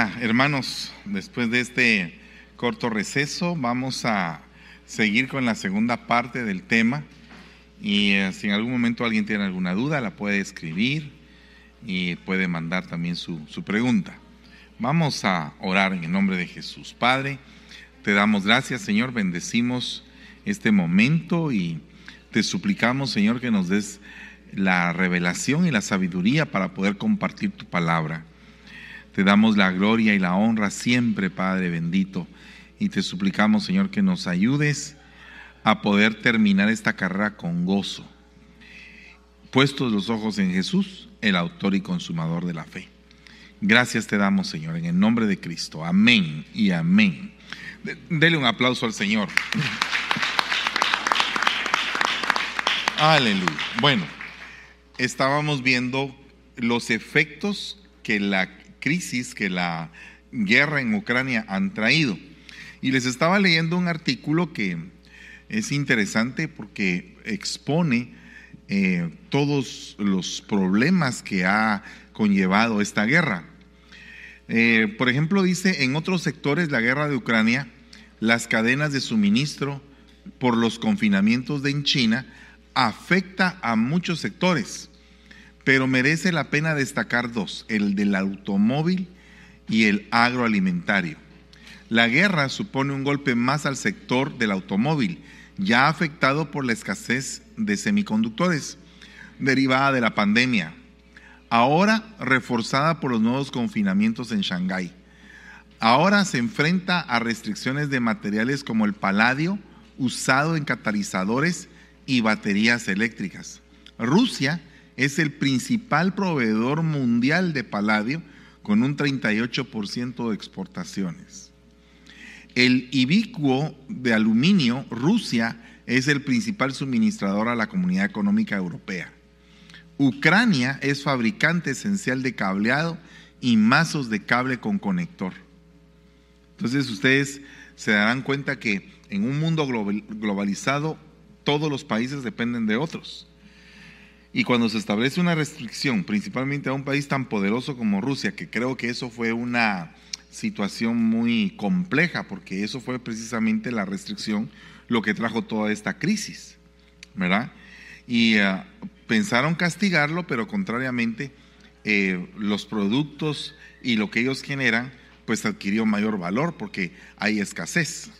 Hermanos. Después de este corto receso, vamos a seguir con la segunda parte del tema. Y eh, si en algún momento alguien tiene alguna duda, la puede escribir y puede mandar también su, su pregunta. Vamos a orar en el nombre de Jesús. Padre, te damos gracias, Señor. Bendecimos este momento y te suplicamos, Señor, que nos des la revelación y la sabiduría para poder compartir tu palabra. Te damos la gloria y la honra siempre, Padre bendito. Y te suplicamos, Señor, que nos ayudes a poder terminar esta carrera con gozo. Puestos los ojos en Jesús, el autor y consumador de la fe. Gracias te damos, Señor, en el nombre de Cristo. Amén y amén. Dele un aplauso al Señor. Aleluya. Bueno, estábamos viendo los efectos que la crisis, que la guerra en Ucrania han traído. Y les estaba leyendo un artículo que es interesante porque expone eh, todos los problemas que ha conllevado esta guerra. Eh, por ejemplo, dice, en otros sectores la guerra de Ucrania, las cadenas de suministro por los confinamientos de en China afecta a muchos sectores pero merece la pena destacar dos, el del automóvil y el agroalimentario. La guerra supone un golpe más al sector del automóvil, ya afectado por la escasez de semiconductores derivada de la pandemia, ahora reforzada por los nuevos confinamientos en Shanghái. Ahora se enfrenta a restricciones de materiales como el paladio usado en catalizadores y baterías eléctricas. Rusia es el principal proveedor mundial de paladio con un 38% de exportaciones. El ibicuo de aluminio, Rusia, es el principal suministrador a la comunidad económica europea. Ucrania es fabricante esencial de cableado y mazos de cable con conector. Entonces ustedes se darán cuenta que en un mundo globalizado todos los países dependen de otros. Y cuando se establece una restricción, principalmente a un país tan poderoso como Rusia, que creo que eso fue una situación muy compleja, porque eso fue precisamente la restricción lo que trajo toda esta crisis, ¿verdad? Y eh, pensaron castigarlo, pero contrariamente eh, los productos y lo que ellos generan, pues adquirió mayor valor porque hay escasez,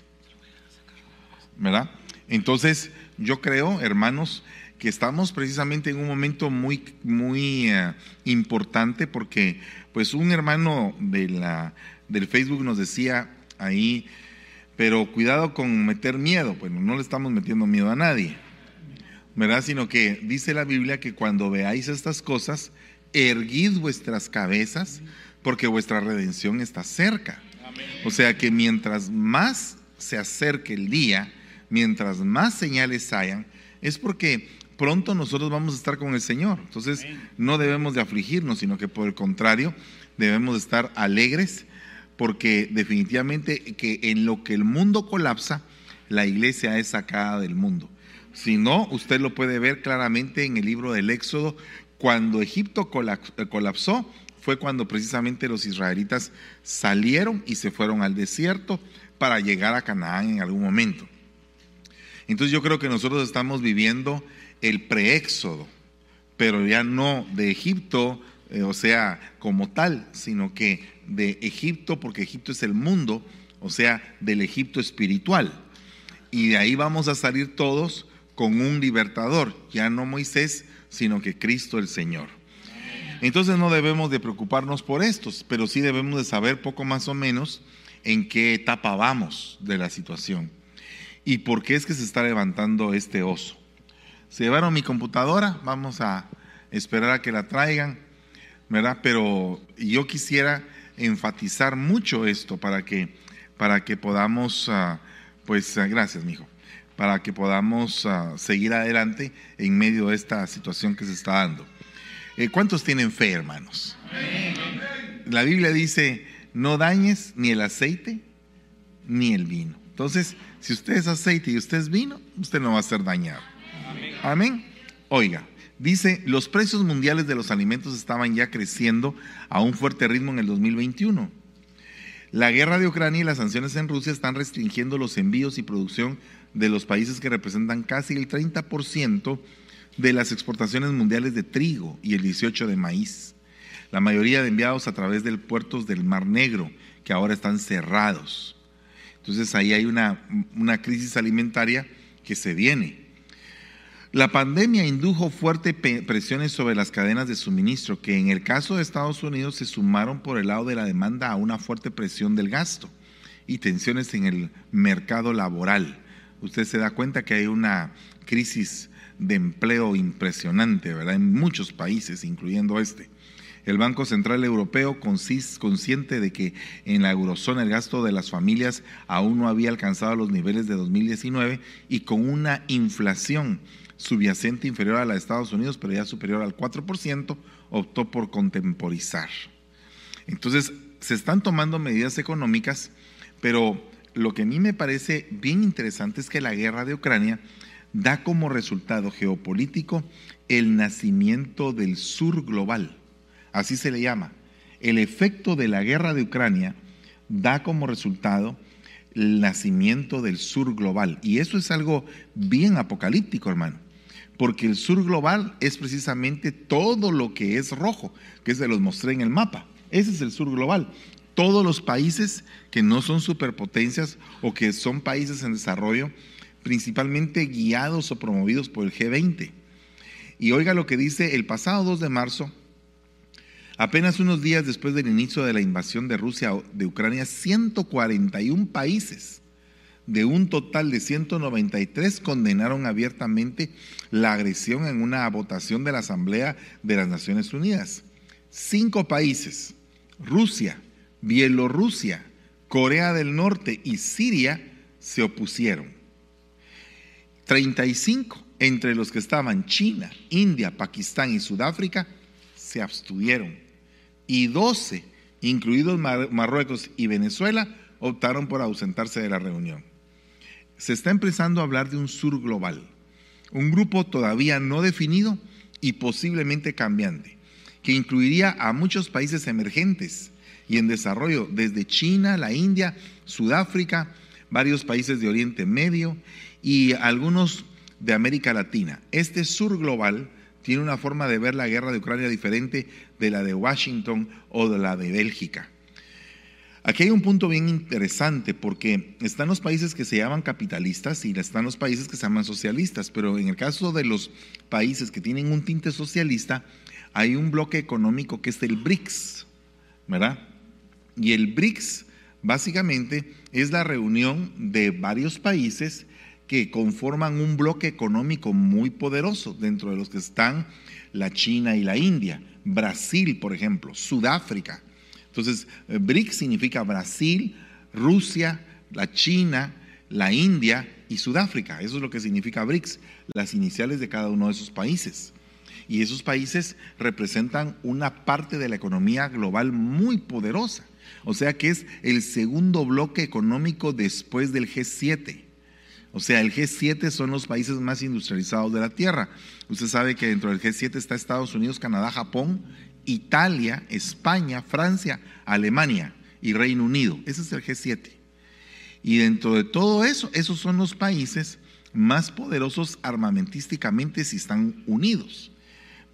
¿verdad? Entonces, yo creo, hermanos, que estamos precisamente en un momento muy, muy eh, importante porque pues un hermano de la, del Facebook nos decía ahí, pero cuidado con meter miedo, pues no le estamos metiendo miedo a nadie, ¿verdad? Sino que dice la Biblia que cuando veáis estas cosas, erguid vuestras cabezas porque vuestra redención está cerca. O sea que mientras más se acerque el día, mientras más señales hayan, es porque pronto nosotros vamos a estar con el Señor. Entonces no debemos de afligirnos, sino que por el contrario debemos de estar alegres porque definitivamente que en lo que el mundo colapsa, la iglesia es sacada del mundo. Si no, usted lo puede ver claramente en el libro del Éxodo, cuando Egipto colapsó, fue cuando precisamente los israelitas salieron y se fueron al desierto para llegar a Canaán en algún momento. Entonces yo creo que nosotros estamos viviendo el preéxodo, pero ya no de Egipto, eh, o sea, como tal, sino que de Egipto, porque Egipto es el mundo, o sea, del Egipto espiritual. Y de ahí vamos a salir todos con un libertador, ya no Moisés, sino que Cristo el Señor. Entonces no debemos de preocuparnos por estos, pero sí debemos de saber poco más o menos en qué etapa vamos de la situación y por qué es que se está levantando este oso. Se llevaron mi computadora, vamos a esperar a que la traigan, ¿verdad? Pero yo quisiera enfatizar mucho esto para que, para que podamos, ah, pues, ah, gracias, mijo, para que podamos ah, seguir adelante en medio de esta situación que se está dando. Eh, ¿Cuántos tienen fe, hermanos? La Biblia dice, no dañes ni el aceite ni el vino. Entonces, si usted es aceite y usted es vino, usted no va a ser dañado. Amén. Oiga, Dice, los precios mundiales de los alimentos estaban ya creciendo a un fuerte ritmo en el 2021. La guerra de Ucrania y las sanciones en Rusia están restringiendo los envíos y producción de los países que representan casi el 30% de las exportaciones mundiales de trigo y el 18% de maíz. La mayoría de enviados a través de puertos del Mar Negro, que ahora están cerrados. Entonces ahí hay una, una crisis alimentaria que se viene. La pandemia indujo fuertes presiones sobre las cadenas de suministro, que en el caso de Estados Unidos se sumaron por el lado de la demanda a una fuerte presión del gasto y tensiones en el mercado laboral. Usted se da cuenta que hay una crisis de empleo impresionante, ¿verdad? En muchos países, incluyendo este. El Banco Central Europeo, consciente de que en la eurozona el gasto de las familias aún no había alcanzado los niveles de 2019 y con una inflación subyacente inferior a la de Estados Unidos, pero ya superior al 4%, optó por contemporizar. Entonces, se están tomando medidas económicas, pero lo que a mí me parece bien interesante es que la guerra de Ucrania da como resultado geopolítico el nacimiento del sur global, así se le llama. El efecto de la guerra de Ucrania da como resultado el nacimiento del sur global. Y eso es algo bien apocalíptico, hermano porque el sur global es precisamente todo lo que es rojo, que se los mostré en el mapa. Ese es el sur global. Todos los países que no son superpotencias o que son países en desarrollo, principalmente guiados o promovidos por el G20. Y oiga lo que dice el pasado 2 de marzo, apenas unos días después del inicio de la invasión de Rusia de Ucrania, 141 países de un total de 193 condenaron abiertamente la agresión en una votación de la Asamblea de las Naciones Unidas. Cinco países, Rusia, Bielorrusia, Corea del Norte y Siria, se opusieron. 35 entre los que estaban China, India, Pakistán y Sudáfrica se abstuvieron. Y 12, incluidos Marruecos y Venezuela, optaron por ausentarse de la reunión se está empezando a hablar de un sur global, un grupo todavía no definido y posiblemente cambiante, que incluiría a muchos países emergentes y en desarrollo, desde China, la India, Sudáfrica, varios países de Oriente Medio y algunos de América Latina. Este sur global tiene una forma de ver la guerra de Ucrania diferente de la de Washington o de la de Bélgica. Aquí hay un punto bien interesante porque están los países que se llaman capitalistas y están los países que se llaman socialistas, pero en el caso de los países que tienen un tinte socialista, hay un bloque económico que es el BRICS, ¿verdad? Y el BRICS básicamente es la reunión de varios países que conforman un bloque económico muy poderoso, dentro de los que están la China y la India, Brasil, por ejemplo, Sudáfrica, entonces, eh, BRICS significa Brasil, Rusia, la China, la India y Sudáfrica. Eso es lo que significa BRICS, las iniciales de cada uno de esos países. Y esos países representan una parte de la economía global muy poderosa. O sea que es el segundo bloque económico después del G7. O sea, el G7 son los países más industrializados de la Tierra. Usted sabe que dentro del G7 está Estados Unidos, Canadá, Japón Italia, España, Francia, Alemania y Reino Unido. Ese es el G7. Y dentro de todo eso, esos son los países más poderosos armamentísticamente si están unidos.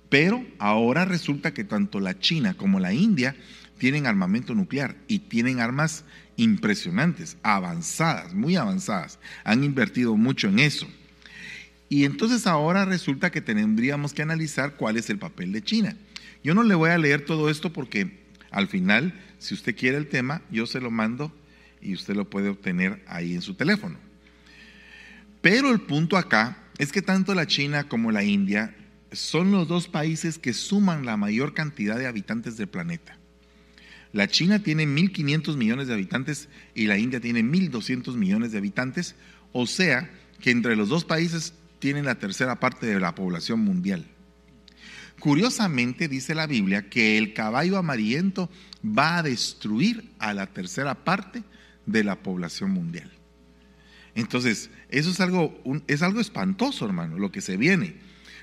Pero ahora resulta que tanto la China como la India tienen armamento nuclear y tienen armas impresionantes, avanzadas, muy avanzadas. Han invertido mucho en eso. Y entonces ahora resulta que tendríamos que analizar cuál es el papel de China. Yo no le voy a leer todo esto porque al final, si usted quiere el tema, yo se lo mando y usted lo puede obtener ahí en su teléfono. Pero el punto acá es que tanto la China como la India son los dos países que suman la mayor cantidad de habitantes del planeta. La China tiene 1.500 millones de habitantes y la India tiene 1.200 millones de habitantes, o sea que entre los dos países tienen la tercera parte de la población mundial. Curiosamente dice la Biblia que el caballo amarillento va a destruir a la tercera parte de la población mundial. Entonces, eso es algo, es algo espantoso, hermano, lo que se viene.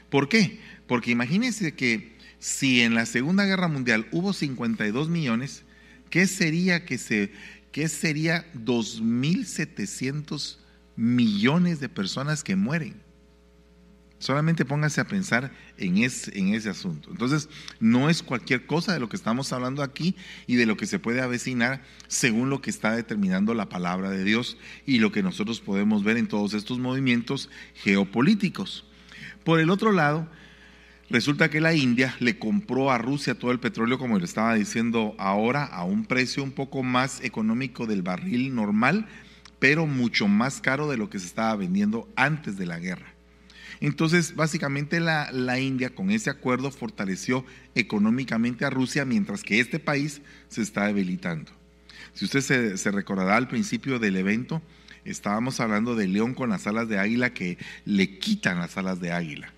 ¿Por qué? Porque imagínense que si en la Segunda Guerra Mundial hubo 52 millones, ¿qué sería que se qué sería 2700 millones de personas que mueren? Solamente póngase a pensar en ese, en ese asunto. Entonces, no es cualquier cosa de lo que estamos hablando aquí y de lo que se puede avecinar según lo que está determinando la palabra de Dios y lo que nosotros podemos ver en todos estos movimientos geopolíticos. Por el otro lado, resulta que la India le compró a Rusia todo el petróleo, como le estaba diciendo ahora, a un precio un poco más económico del barril normal, pero mucho más caro de lo que se estaba vendiendo antes de la guerra. Entonces, básicamente la, India con ese acuerdo fortaleció económicamente a Rusia, mientras que este país se está debilitando. Si usted se, se recordará al principio del evento, estábamos hablando de león con las alas de águila que le quitan las alas de águila.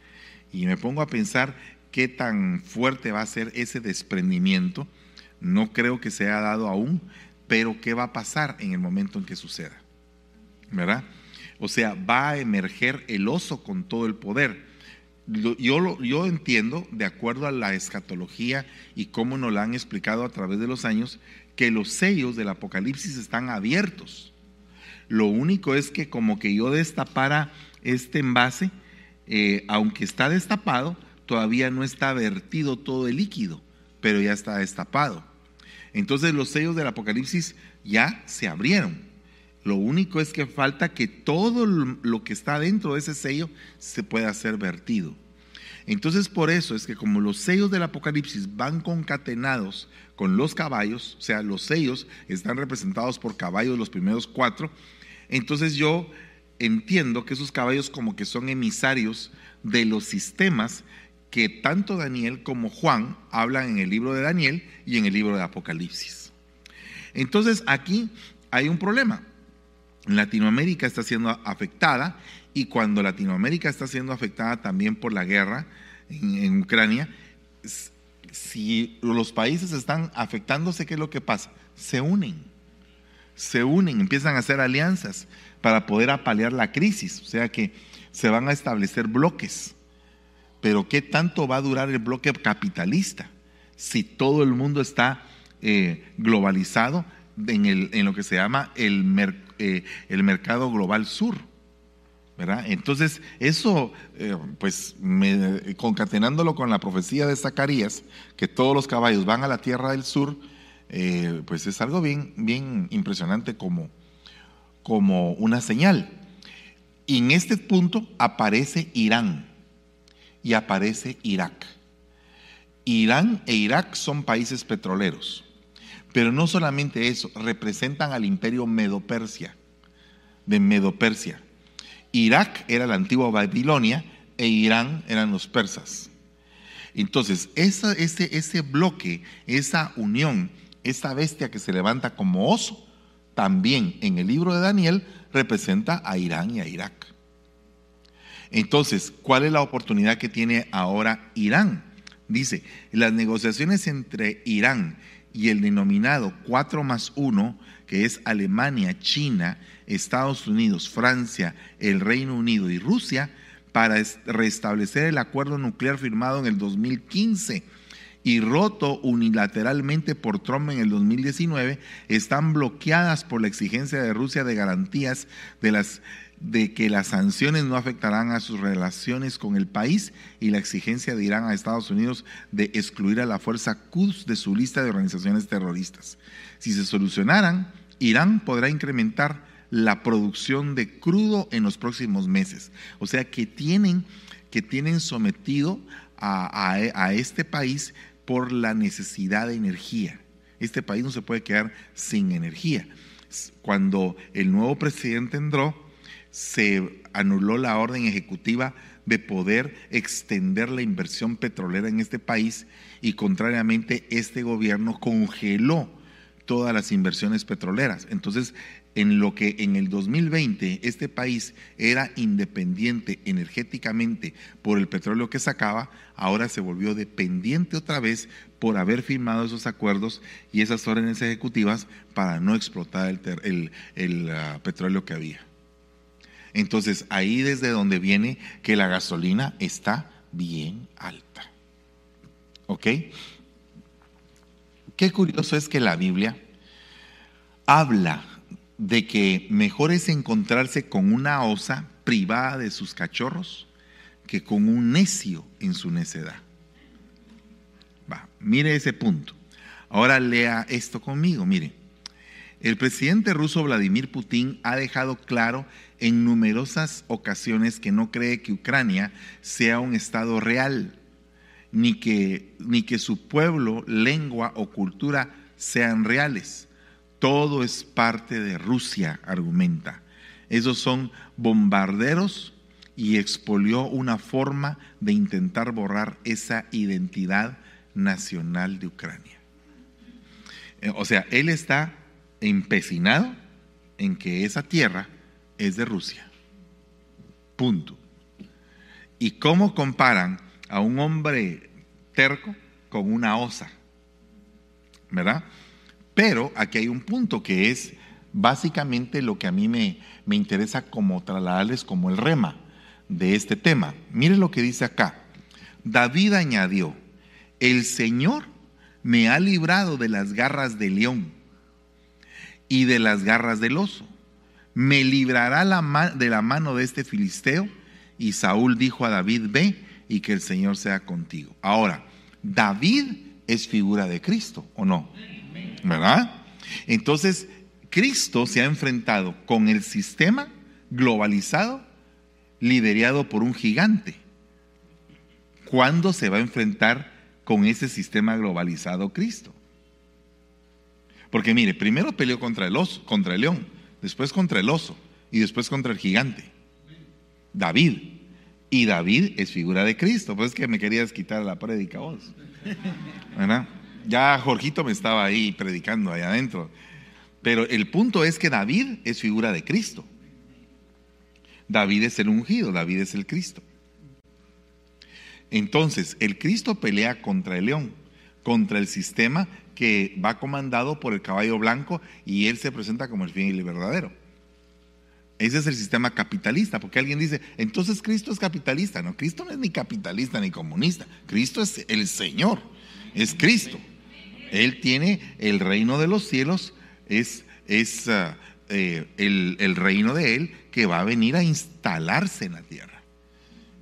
Y me pongo a pensar qué tan fuerte va a ser ese desprendimiento. No creo que se haya dado aún, pero qué va a pasar en el momento en que suceda. ¿Verdad? O sea, va a emerger el oso con todo el poder. Yo, yo entiendo, de acuerdo a la escatología y cómo nos la han explicado a través de los años, que los sellos del Apocalipsis están abiertos. Lo único es que como que yo destapara este envase, eh, aunque está destapado, todavía no está vertido todo el líquido, pero ya está destapado. Entonces los sellos del Apocalipsis ya se abrieron. Lo único es que falta que todo lo que está dentro de ese sello se pueda ser vertido. Entonces por eso es que como los sellos del Apocalipsis van concatenados con los caballos, o sea, los sellos están representados por caballos los primeros cuatro, entonces yo entiendo que esos caballos como que son emisarios de los sistemas que tanto Daniel como Juan hablan en el libro de Daniel y en el libro de Apocalipsis. Entonces aquí hay un problema. Latinoamérica está siendo afectada y cuando Latinoamérica está siendo afectada también por la guerra en, Ucrania, si los países están afectándose, ¿qué es lo que pasa? Se unen, se unen, empiezan a hacer alianzas para poder apalear la crisis, o sea que se van a establecer bloques. Pero ¿qué tanto va a durar el bloque capitalista si todo el mundo está eh, globalizado en, en, lo que se llama el mercado? Eh, el mercado global sur. ¿verdad? Entonces, eso, eh, pues, concatenándolo con la profecía de Zacarías, que todos los caballos van a la tierra del sur, eh, pues es algo bien, bien impresionante como, como una señal. Y en este punto aparece Irán y aparece Irak. Irán e Irak son países petroleros. Pero no solamente eso, representan al imperio Medo-Persia, de Medo-Persia. Irak era la antigua Babilonia e Irán eran los persas. Entonces, ese, ese bloque, esa unión, esa bestia que se levanta como oso, también en el libro de Daniel representa a Irán y a Irak. Entonces, ¿cuál es la oportunidad que tiene ahora Irán? Dice, las negociaciones entre Irán y el denominado 4 más 1, que es Alemania, China, Estados Unidos, Francia, el Reino Unido y Rusia, para restablecer el acuerdo nuclear firmado en el 2015 y roto unilateralmente por Trump en el 2019, están bloqueadas por la exigencia de Rusia de garantías de las de que las sanciones no afectarán a sus relaciones con el país y la exigencia de Irán a Estados Unidos de excluir a la fuerza Quds de su lista de organizaciones terroristas. Si se solucionaran, Irán podrá incrementar la producción de crudo en los próximos meses. O sea que tienen, que tienen sometido a, a este país por la necesidad de energía. Este país no se puede quedar sin energía. Cuando el nuevo presidente entró, se anuló la orden ejecutiva de poder extender la inversión petrolera en este país y contrariamente este gobierno congeló todas las inversiones petroleras. Entonces, en lo que en el 2020 este país era independiente energéticamente por el petróleo que sacaba, ahora se volvió dependiente otra vez por haber firmado esos acuerdos y esas órdenes ejecutivas para no explotar el, ah, petróleo que había. Entonces ahí desde donde viene que la gasolina está bien alta. ¿Ok? Qué curioso es que la Biblia habla de que mejor es encontrarse con una osa privada de sus cachorros que con un necio en su necedad. Va, mire ese punto. Ahora lea esto conmigo, mire. El presidente ruso Vladimir Putin ha dejado claro en numerosas ocasiones que no cree que Ucrania sea un Estado real, ni que, ni que su pueblo, lengua o cultura sean reales. Todo es parte de Rusia, argumenta. Esos son bombarderos y expolió una forma de intentar borrar esa identidad nacional de Ucrania. Eh, o sea, él está empecinado en que esa tierra es de Rusia. Punto. ¿Y cómo comparan a un hombre terco con una osa? ¿Verdad? Pero aquí hay un punto que es básicamente lo que a mí me, me interesa como trasladarles como el rema de este tema. Mire lo que dice acá. David añadió, el Señor me ha librado de las garras del león y de las garras del oso. Me librará de la mano de este filisteo. Y Saúl dijo a David, ve y que el Señor sea contigo. Ahora, David es figura de Cristo, ¿o no? ¿Verdad? Entonces, Cristo se ha enfrentado con el sistema globalizado liderado por un gigante. ¿Cuándo se va a enfrentar con ese sistema globalizado Cristo? Porque mire, primero peleó contra el oso, contra el león, después contra el oso y después contra el gigante. David. Y David es figura de Cristo. Pues es que me querías quitar la prédica vos. ¿Verdad? Ya Jorgito me estaba ahí predicando ahí adentro. Pero el punto es que David es figura de Cristo. David es el ungido, David es el Cristo. Entonces, el Cristo pelea contra el león, contra el sistema que va comandado por el caballo blanco y él se presenta como el fiel y verdadero. Ese es el sistema capitalista, porque alguien dice, entonces Cristo es capitalista. No, Cristo no es ni capitalista ni comunista. Cristo es el Señor, es Cristo. Él tiene el reino de los cielos, es, es ah, eh, el, el reino de Él que va a venir a instalarse en la tierra,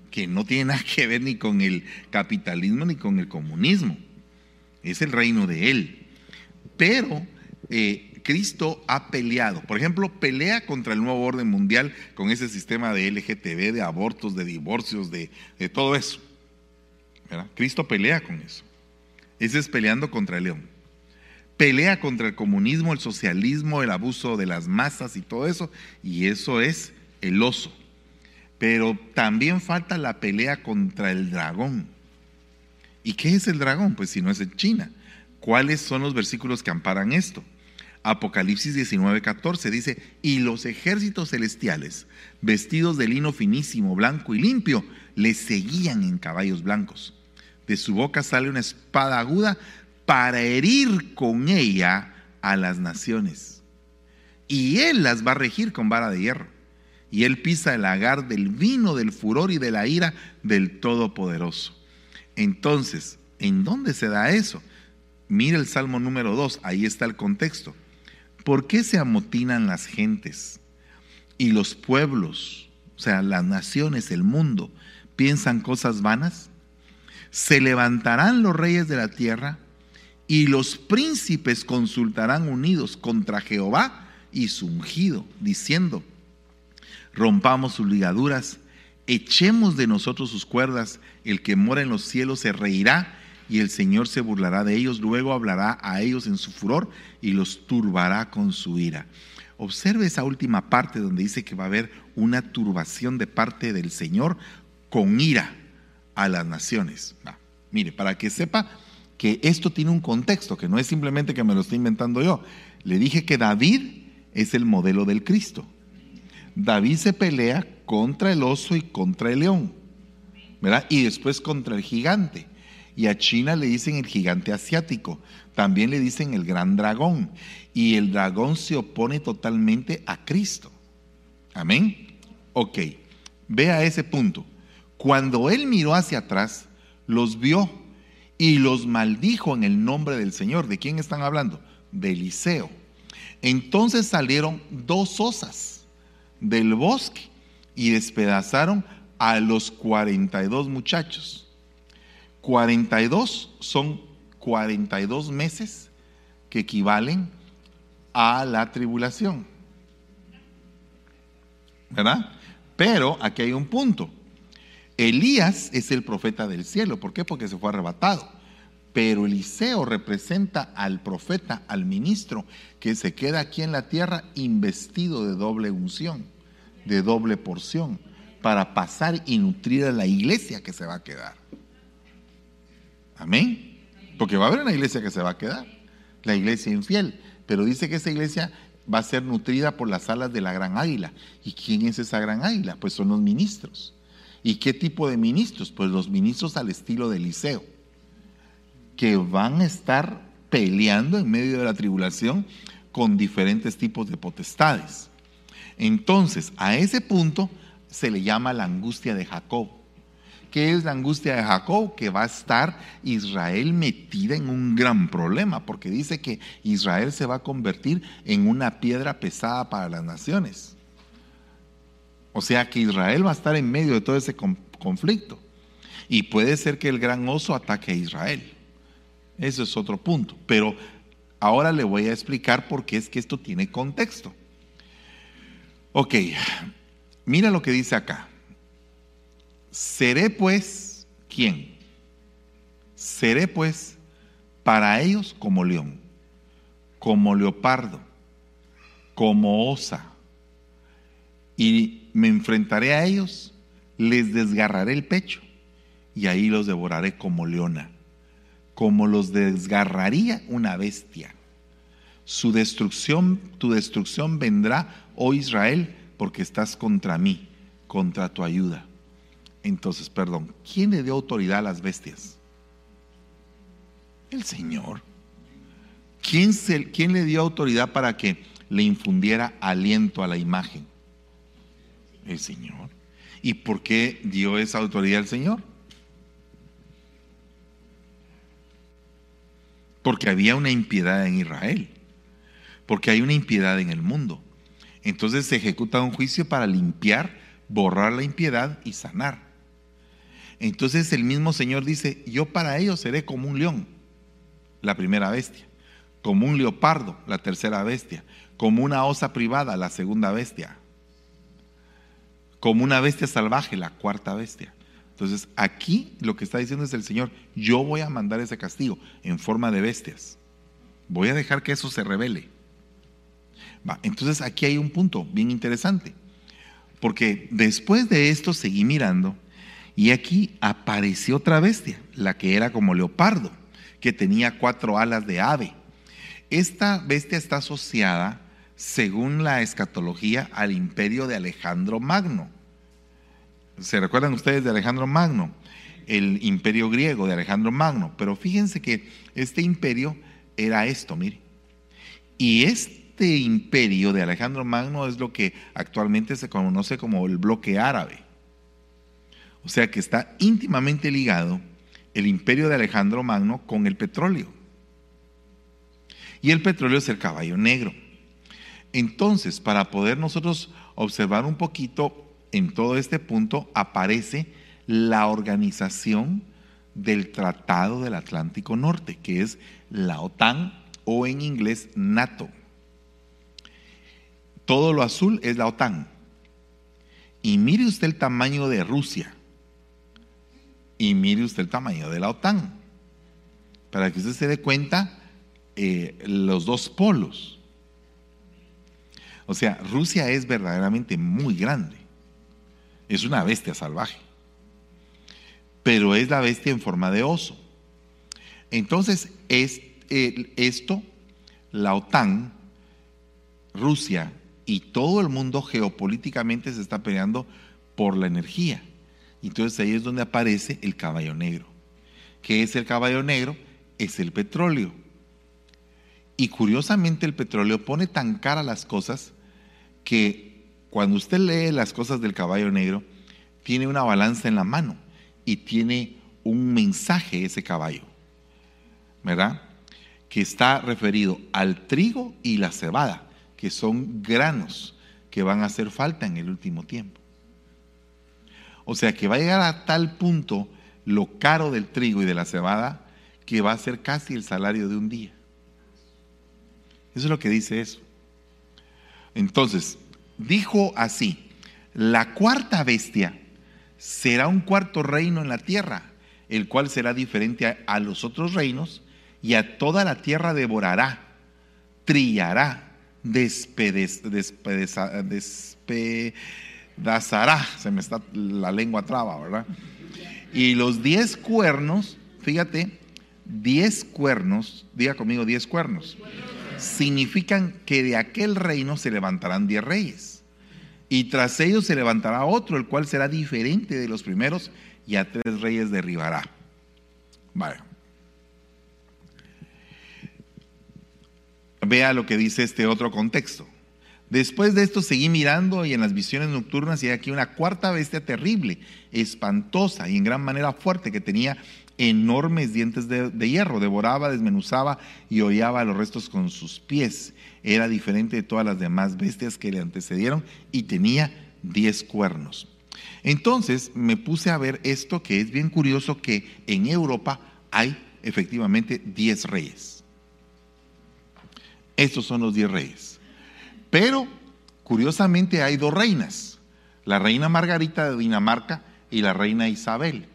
que no tiene nada que ver ni con el capitalismo ni con el comunismo. Es el reino de Él. Pero eh, Cristo ha peleado. Por ejemplo, pelea contra el nuevo orden mundial con ese sistema de LGTB, de abortos, de divorcios, de, de todo eso. Cristo pelea con eso. Ese es peleando contra el león pelea contra el comunismo, el socialismo, el abuso de las masas y todo eso, y eso es el oso. Pero también falta la pelea contra el dragón. ¿Y qué es el dragón? Pues si no es en China. ¿Cuáles son los versículos que amparan esto? Apocalipsis 19, 14 dice, y los ejércitos celestiales, vestidos de lino finísimo, blanco y limpio, le seguían en caballos blancos. De su boca sale una espada aguda para herir con ella a las naciones. Y él las va a regir con vara de hierro. Y él pisa el agar del vino, del furor y de la ira del Todopoderoso. Entonces, ¿en dónde se da eso? Mira el Salmo número 2, ahí está el contexto. ¿Por qué se amotinan las gentes y los pueblos, o sea, las naciones, el mundo, piensan cosas vanas? Se levantarán los reyes de la tierra y los príncipes consultarán unidos contra Jehová y su ungido, diciendo, rompamos sus ligaduras, echemos de nosotros sus cuerdas, el que mora en los cielos se reirá y el Señor se burlará de ellos, luego hablará a ellos en su furor y los turbará con su ira. Observe esa última parte donde dice que va a haber una turbación de parte del Señor con ira a las naciones. mire, para que sepa que esto tiene un contexto, que no es simplemente que me lo estoy inventando yo. Le dije que David es el modelo del Cristo. David se pelea contra el oso y contra el león, ¿verdad? Y después contra el gigante. Y a China le dicen el gigante asiático, también le dicen el gran dragón. Y el dragón se opone totalmente a Cristo. Amén. Ok, vea ese punto. Cuando él miró hacia atrás, los vio y los maldijo en el nombre del Señor. ¿De quién están hablando? De Eliseo. Entonces salieron dos osas del bosque y despedazaron a los 42 muchachos. 42 son 42 meses que equivalen a la tribulación. ¿Verdad? Pero aquí hay un punto. Elías es el profeta del cielo. ¿Por qué? Porque se fue arrebatado. Pero Eliseo representa al profeta, al ministro, que se queda aquí en la tierra investido de doble unción, de doble porción, para pasar y nutrir a la iglesia que se va a quedar. Amén. Porque va a haber una iglesia que se va a quedar, la iglesia infiel. Pero dice que esa iglesia va a ser nutrida por las alas de la gran águila. ¿Y quién es esa gran águila? Pues son los ministros. ¿Y qué tipo de ministros? Pues los ministros al estilo de Eliseo, que van a estar peleando en medio de la tribulación con diferentes tipos de potestades. Entonces, a ese punto se le llama la angustia de Jacob. ¿Qué es la angustia de Jacob? Que va a estar Israel metida en un gran problema, porque dice que Israel se va a convertir en una piedra pesada para las naciones. O sea que Israel va a estar en medio de todo ese conflicto. Y puede ser que el gran oso ataque a Israel. Eso es otro punto. Pero ahora le voy a explicar por qué es que esto tiene contexto. Ok, mira lo que dice acá. Seré pues, ¿quién? Seré pues para ellos como león, como leopardo, como osa. Y me enfrentaré a ellos, les desgarraré el pecho y ahí los devoraré como leona, como los desgarraría una bestia. Su destrucción, tu destrucción vendrá, oh Israel, porque estás contra mí, contra tu ayuda. Entonces, perdón, ¿quién le dio autoridad a las bestias? El Señor. ¿Quién, se, ¿Quién le dio autoridad para que le infundiera aliento a la imagen? El Señor. ¿Y por qué dio esa autoridad al Señor? Porque había una impiedad en Israel. Porque hay una impiedad en el mundo. Entonces se ejecuta un juicio para limpiar, borrar la impiedad y sanar. Entonces el mismo Señor dice, yo para ellos seré como un león, la primera bestia, como un leopardo, la tercera bestia, como una osa privada, la segunda bestia, como una bestia salvaje, la cuarta bestia. Entonces, aquí lo que está diciendo es el Señor, yo voy a mandar ese castigo en forma de bestias. Voy a dejar que eso se revele. Entonces, aquí hay un punto bien interesante. Porque después de esto seguí mirando y aquí apareció otra bestia, la que era como leopardo, que tenía cuatro alas de ave. Esta bestia está asociada según la escatología, al imperio de Alejandro Magno. ¿Se recuerdan ustedes de Alejandro Magno? El imperio griego de Alejandro Magno. Pero fíjense que este imperio era esto, mire. Y este imperio de Alejandro Magno es lo que actualmente se conoce como el bloque árabe. O sea que está íntimamente ligado el imperio de Alejandro Magno con el petróleo. Y el petróleo es el caballo negro. Entonces, para poder nosotros observar un poquito en todo este punto, aparece la organización del Tratado del Atlántico Norte, que es la OTAN o en inglés NATO. Todo lo azul es la OTAN. Y mire usted el tamaño de Rusia. Y mire usted el tamaño de la OTAN. Para que usted se dé cuenta eh, los dos polos. O sea, Rusia es verdaderamente muy grande. Es una bestia salvaje. Pero es la bestia en forma de oso. Entonces, es, esto, la OTAN, Rusia y todo el mundo geopolíticamente se está peleando por la energía. Entonces ahí es donde aparece el caballo negro. ¿Qué es el caballo negro? Es el petróleo. Y curiosamente el petróleo pone tan cara las cosas que cuando usted lee las cosas del caballo negro, tiene una balanza en la mano y tiene un mensaje ese caballo, ¿verdad? Que está referido al trigo y la cebada, que son granos que van a hacer falta en el último tiempo. O sea que va a llegar a tal punto lo caro del trigo y de la cebada que va a ser casi el salario de un día. Eso es lo que dice eso. Entonces, dijo así, la cuarta bestia será un cuarto reino en la tierra, el cual será diferente a, los otros reinos, y a toda la tierra devorará, trillará, despedazará, se me está la lengua traba, ¿verdad? Y los diez cuernos, fíjate, diez cuernos, diga conmigo diez cuernos, significan que de aquel reino se levantarán diez reyes. Y tras ellos se levantará otro, el cual será diferente de los primeros, y a tres reyes derribará. Vaya. Vea lo que dice este otro contexto. Después de esto seguí mirando y en las visiones nocturnas y aquí una cuarta bestia terrible, espantosa y en gran manera fuerte que tenía enormes dientes de, hierro, devoraba, desmenuzaba y hollaba los restos con sus pies. Era diferente de todas las demás bestias que le antecedieron y tenía diez cuernos. Entonces me puse a ver esto que es bien curioso que en Europa hay efectivamente diez reyes. Estos son los diez reyes. Pero, curiosamente, hay dos reinas, la reina Margarita de Dinamarca y la reina Isabel.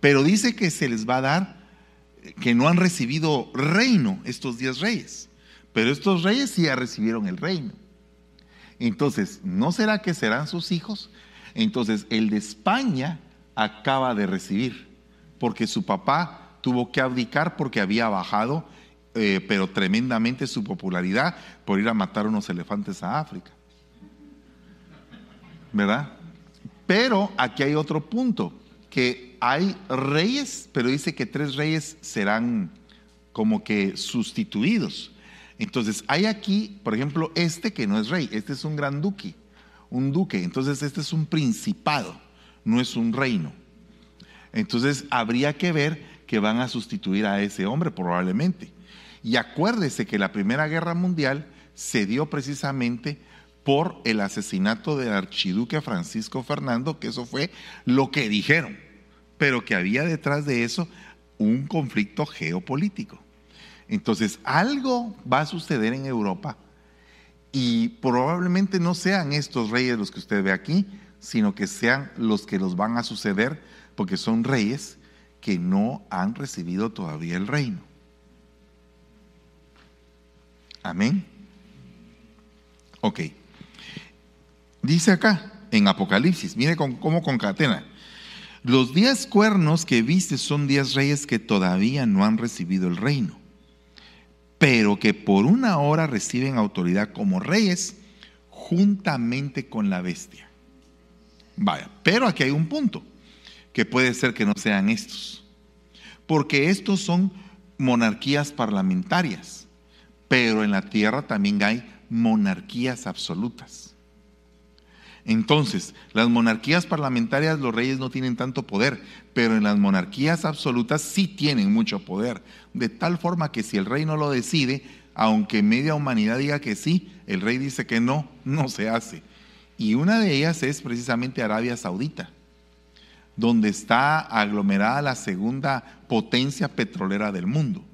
Pero dice que se les va a dar, que no han recibido reino estos diez reyes, pero estos reyes sí ya recibieron el reino. Entonces, ¿no será que serán sus hijos? Entonces, el de España acaba de recibir, porque su papá tuvo que abdicar porque había bajado eh, pero tremendamente su popularidad por ir a matar unos elefantes a África. ¿Verdad? Pero aquí hay otro punto, que hay reyes, pero dice que tres reyes serán como que sustituidos. Entonces, hay aquí, por ejemplo, este que no es rey, este es un gran duque, un duque, entonces este es un principado, no es un reino. Entonces, habría que ver que van a sustituir a ese hombre probablemente. Y acuérdese que la Primera Guerra Mundial se dio precisamente por el asesinato del archiduque Francisco Fernando, que eso fue lo que dijeron, pero que había detrás de eso un conflicto geopolítico. Entonces, algo va a suceder en Europa y probablemente no sean estos reyes los que usted ve aquí, sino que sean los que los van a suceder, porque son reyes que no han recibido todavía el reino. Amén. Ok. Dice acá en Apocalipsis, mire cómo concatena. Los diez cuernos que viste son diez reyes que todavía no han recibido el reino, pero que por una hora reciben autoridad como reyes juntamente con la bestia. Vaya, pero aquí hay un punto, que puede ser que no sean estos, porque estos son monarquías parlamentarias pero en la tierra también hay monarquías absolutas. Entonces, las monarquías parlamentarias, los reyes no tienen tanto poder, pero en las monarquías absolutas sí tienen mucho poder, de tal forma que si el rey no lo decide, aunque media humanidad diga que sí, el rey dice que no, no se hace. Y una de ellas es precisamente Arabia Saudita, donde está aglomerada la segunda potencia petrolera del mundo.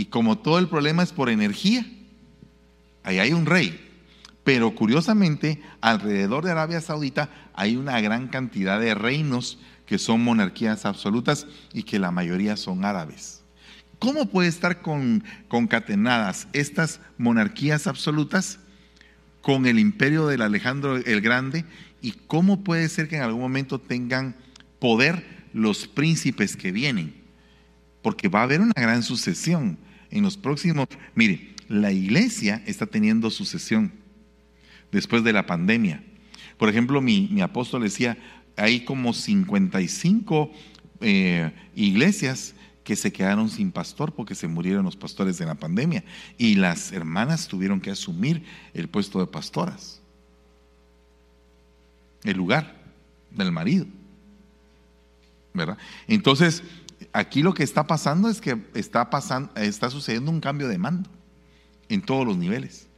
Y como todo el problema es por energía, ahí hay un rey. Pero curiosamente, alrededor de Arabia Saudita hay una gran cantidad de reinos que son monarquías absolutas y que la mayoría son árabes. ¿Cómo puede estar concatenadas estas monarquías absolutas con el imperio del Alejandro el Grande? ¿Y cómo puede ser que en algún momento tengan poder los príncipes que vienen? Porque va a haber una gran sucesión en los próximos, mire, la iglesia está teniendo sucesión después de la pandemia. Por ejemplo, mi, apóstol decía, hay como 55 eh, iglesias que se quedaron sin pastor porque se murieron los pastores en la pandemia y las hermanas tuvieron que asumir el puesto de pastoras, el lugar. del marido. ¿Verdad? Entonces, aquí lo que está pasando es que está, pasando, está sucediendo un cambio de mando en todos los niveles.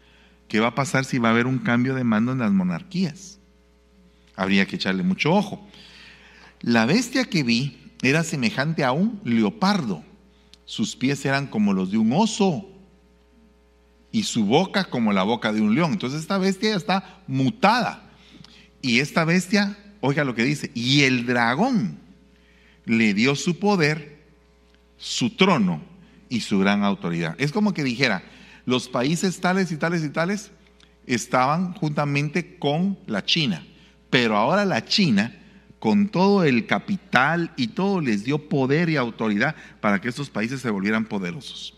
¿Qué va a pasar si va a haber un cambio de mando en las monarquías? Habría que echarle mucho ojo. La bestia que vi era semejante a un leopardo. Sus pies eran como los de un oso y su boca como la boca de un león. Entonces esta bestia ya está mutada. Y esta bestia, oiga lo que dice, y el dragón le dio su poder, su trono y su gran autoridad. Es como que dijera, los países tales y tales y tales estaban juntamente con la China, pero ahora la China, con todo el capital y todo, les dio poder y autoridad para que estos países se volvieran poderosos.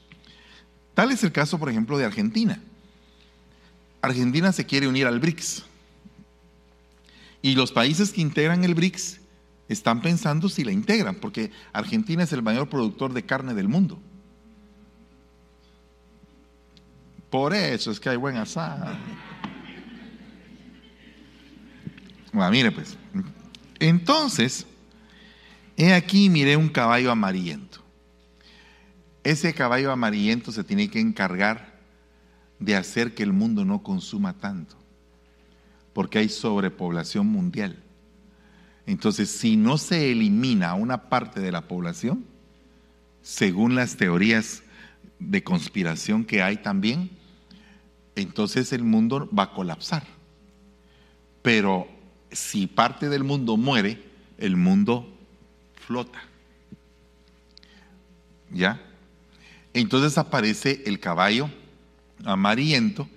Tal es el caso, por ejemplo, de Argentina. Argentina se quiere unir al BRICS. Y los países que integran el BRICS están pensando si la integran, porque Argentina es el mayor productor de carne del mundo. Por eso es que hay buen asado. Bueno, mire pues. Entonces, he aquí, miré un caballo amarillento. Ese caballo amarillento se tiene que encargar de hacer que el mundo no consuma tanto, porque hay sobrepoblación mundial. Entonces, si no se elimina una parte de la población, según las teorías de conspiración que hay también, entonces el mundo va a colapsar. Pero si parte del mundo muere, el mundo flota. ¿Ya? Entonces aparece el caballo amarillento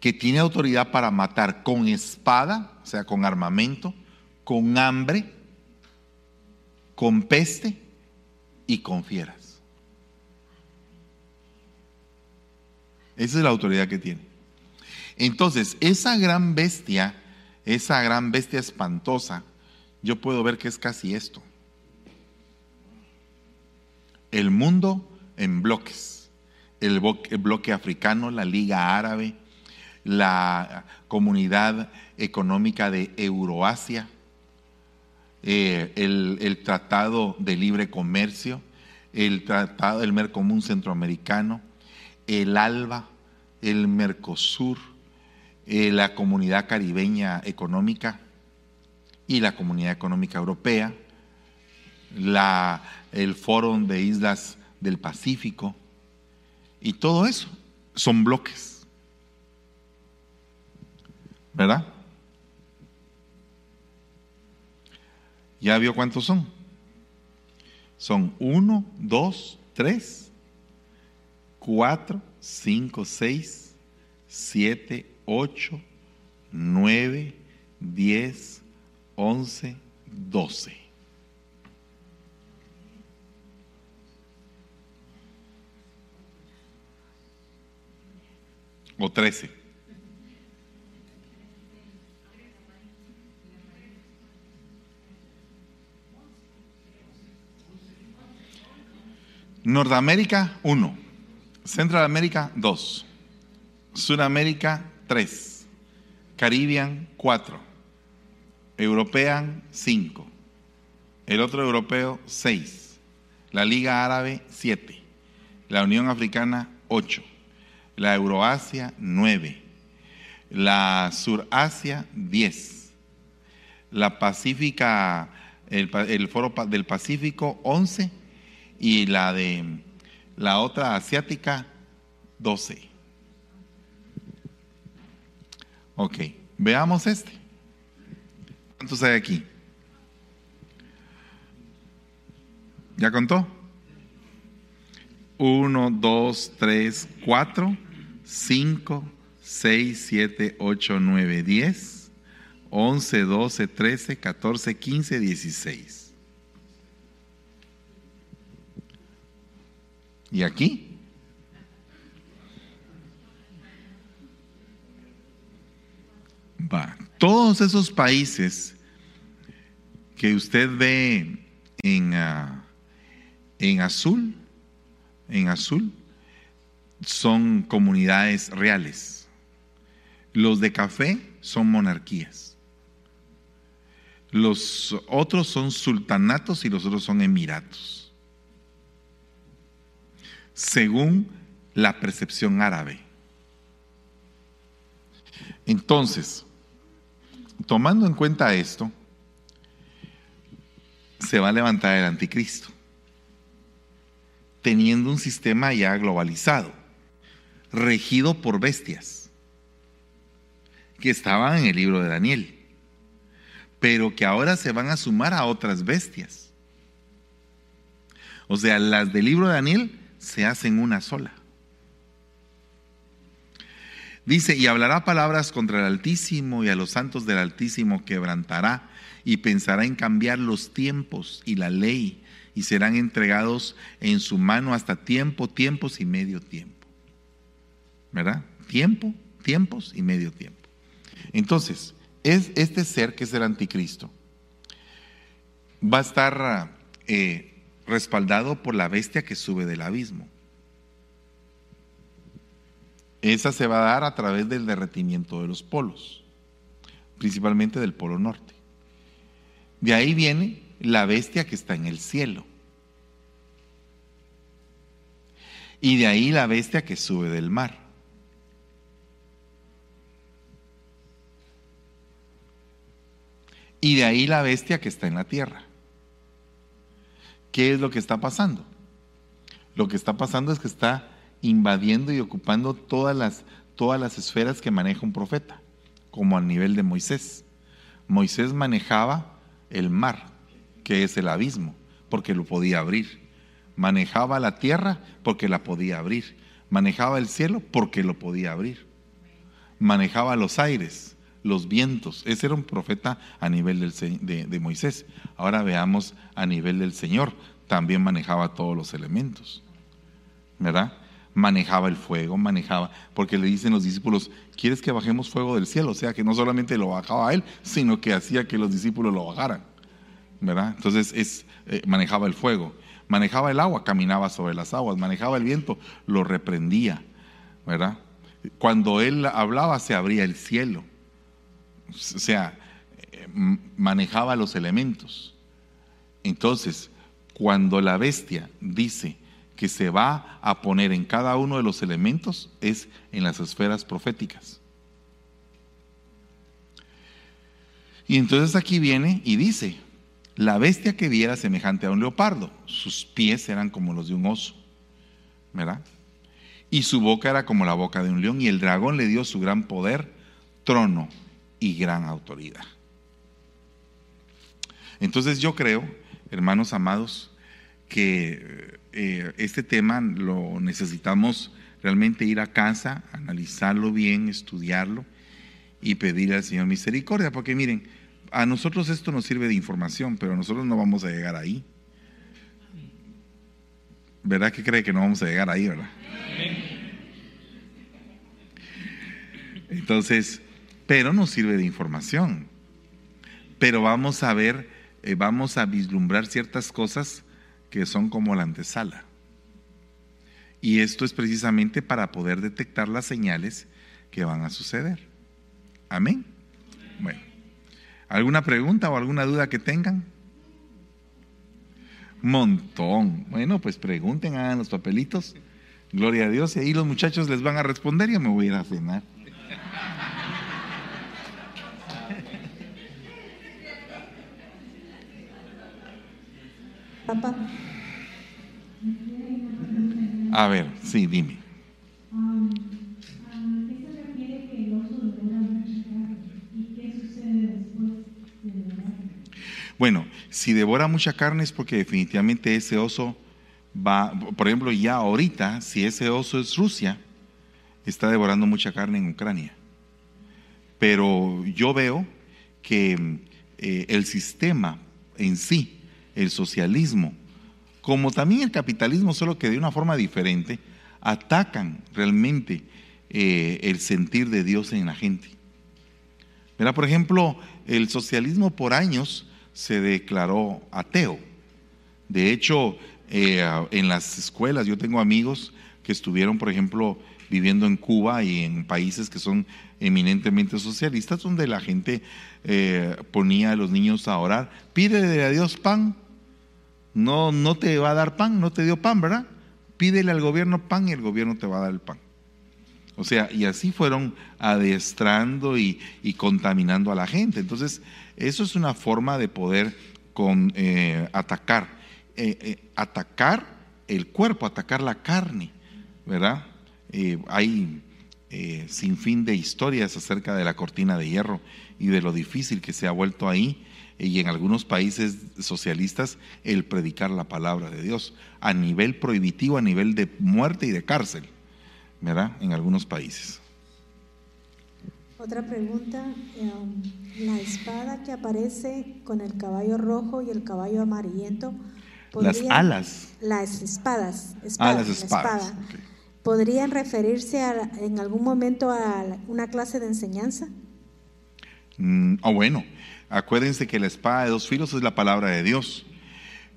que tiene autoridad para matar con espada, o sea, con armamento, con hambre, con peste y con fieras. Esa es la autoridad que tiene. Entonces, esa gran bestia, esa gran bestia espantosa, yo puedo ver que es casi esto. El mundo en bloques. El bloque africano, la Liga Árabe, la Comunidad Económica de Euroasia, eh, el, Tratado de Libre Comercio, el Tratado del Mercomún Centroamericano, el ALBA, el Mercosur, eh, la Comunidad Caribeña Económica y la Comunidad Económica Europea, la, el Foro de Islas del Pacífico y todo eso son bloques. ¿Verdad? ¿Ya vio cuántos son? Son uno, dos, tres, cuatro, cinco, seis, siete, ocho, nueve, diez, once, doce. O trece. Norteamérica, 1. Centroamérica, 2. Sudamérica, 3. Caribbean, 4. European, 5. El otro europeo, 6. La Liga Árabe, 7. La Unión Africana, 8. La Euroasia, 9. La Surasia, 10. La Pacífica, el, el Foro del Pacífico, 11 y la de la otra asiática 12. Ok, veamos este. ¿Cuántos hay aquí? ¿Ya contó? 1, 2, 3, 4, 5, 6, 7, 8, 9, 10, 11, 12, 13, 14, 15, 16. ¿Y aquí? Va. Todos esos países que usted ve en, ah, en azul, en azul, son comunidades reales. Los de café son monarquías. los otros son sultanatos y los otros son emiratos. Según la percepción árabe. Entonces, tomando en cuenta esto, se va a levantar el anticristo, teniendo un sistema ya globalizado, regido por bestias, que estaban en el libro de Daniel pero que ahora se van a sumar a otras bestias. O sea, las del libro de Daniel se hacen una sola. Dice, y hablará palabras contra el Altísimo y a los santos del Altísimo quebrantará y pensará en cambiar los tiempos y la ley y serán entregados en su mano hasta tiempo, tiempos y medio tiempo. ¿Verdad? Tiempo, tiempos y medio tiempo. Entonces, es este ser que es el anticristo va a estar eh, respaldado por la bestia que sube del abismo. Esa se va a dar a través del derretimiento de los polos, principalmente del polo norte. De ahí viene la bestia que está en el cielo. Y de ahí la bestia que sube del mar. Y de ahí la bestia que está en la tierra. ¿Qué es lo que está pasando? Lo que está pasando es que está invadiendo y ocupando todas las, todas las esferas que maneja un profeta, como al nivel de Moisés. Moisés manejaba el mar, que es el abismo, porque lo podía abrir. Manejaba la tierra porque la podía abrir. Manejaba el cielo porque lo podía abrir. Manejaba los aires los vientos. Ese era un profeta a nivel de, Moisés. Ahora veamos a nivel del Señor. También manejaba todos los elementos. ¿Verdad? Manejaba el fuego, manejaba, porque le dicen los discípulos, ¿quieres que bajemos fuego del cielo? O sea, que no solamente lo bajaba a él, sino que hacía que los discípulos lo bajaran. ¿Verdad? Entonces es, eh, manejaba el fuego, manejaba el agua, caminaba sobre las aguas, manejaba el viento, lo reprendía. ¿Verdad? Cuando él hablaba se abría el cielo o sea, eh, manejaba los elementos. Entonces, cuando la bestia dice que se va a poner en cada uno de los elementos, es en las esferas proféticas. Y entonces aquí viene y dice, la bestia que viera semejante a un leopardo, sus pies eran como los de un oso, ¿verdad? Y su boca era como la boca de un león, y el dragón le dio su gran poder, trono, y gran autoridad. Entonces yo creo, hermanos amados, que eh, este tema lo necesitamos realmente ir a casa, analizarlo bien, estudiarlo y pedirle al Señor misericordia, porque miren, a nosotros esto nos sirve de información, pero nosotros no vamos a llegar ahí. ¿Verdad que cree que no vamos a llegar ahí, verdad? Entonces, pero nos sirve de información. Pero vamos a ver, eh, vamos a vislumbrar ciertas cosas que son como la antesala. Y esto es precisamente para poder detectar las señales que van a suceder. Amén. Bueno, ¿alguna pregunta o alguna duda que tengan? Montón. Bueno, pues pregunten, hagan los papelitos. Gloria a Dios. Y ahí los muchachos les van a responder. Yo me voy a ir a cenar. Papá. A ver, sí, dime. Bueno, si devora mucha carne es porque definitivamente ese oso va, por ejemplo, ya ahorita, si ese oso es Rusia, está devorando mucha carne en Ucrania. Pero yo veo que eh, el sistema en sí el socialismo, como también el capitalismo, solo que de una forma diferente, atacan realmente eh, el sentir de Dios en la gente. Por ejemplo, el socialismo por años se declaró ateo. De hecho, eh, en las escuelas, yo tengo amigos que estuvieron, por ejemplo, viviendo en Cuba y en países que son eminentemente socialistas, donde la gente eh, ponía a los niños a orar, pídele a Dios pan, no, no te va a dar pan, no te dio pan, ¿verdad? Pídele al gobierno pan y el gobierno te va a dar el pan. O sea, y así fueron adiestrando y, contaminando a la gente. Entonces, eso es una forma de poder con, eh, atacar, eh, eh, atacar el cuerpo, atacar la carne, ¿verdad? hay sin fin de historias acerca de la cortina de hierro y de lo difícil que se ha vuelto ahí y en algunos países socialistas el predicar la palabra de Dios a nivel prohibitivo, a nivel de muerte y de cárcel. ¿verdad? En algunos países. Otra pregunta, em, la espada que aparece con el caballo rojo y el caballo amarillento. Las alas. Las espadas. ah, las espadas. ¿Podrían referirse en algún momento a una clase de enseñanza? Mm, ah, bueno, acuérdense que la espada de dos filos es la palabra de Dios,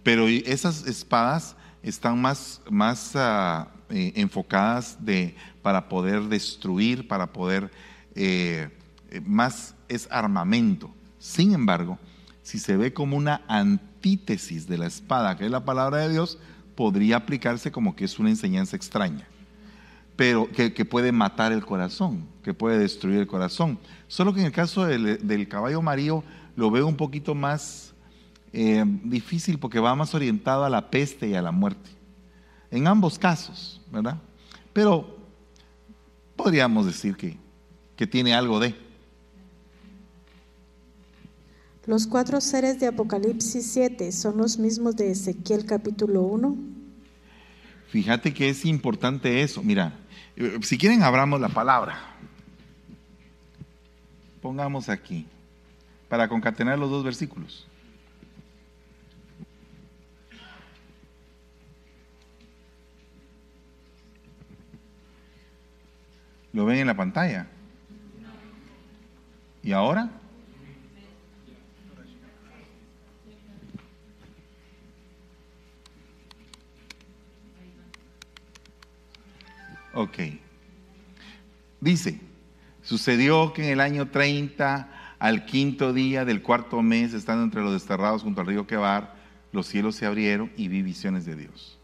pero esas espadas están más, más ah, eh, enfocadas de, para poder destruir, para poder, eh, eh, más es armamento. Sin embargo, si se ve como una antítesis de la espada, que es la palabra de Dios, podría aplicarse como que es una enseñanza extraña, pero que, puede matar el corazón, que puede destruir el corazón. Solo que en el caso del, caballo amarillo lo veo un poquito más difícil porque va más orientado a la peste y a la muerte. En ambos casos, ¿verdad? Pero podríamos decir que, que tiene algo de. Los cuatro seres de Apocalipsis 7 son los mismos de Ezequiel capítulo 1. Fíjate que es importante eso. Mira, eh, si quieren abramos la palabra. Pongamos aquí para concatenar los dos versículos. ¿Lo ven en la pantalla? ¿Y ahora? Ok. Dice, sucedió que en el año 30, al quinto día del cuarto mes, estando entre los desterrados junto al río Quebar, los cielos se abrieron y vi visiones de Dios.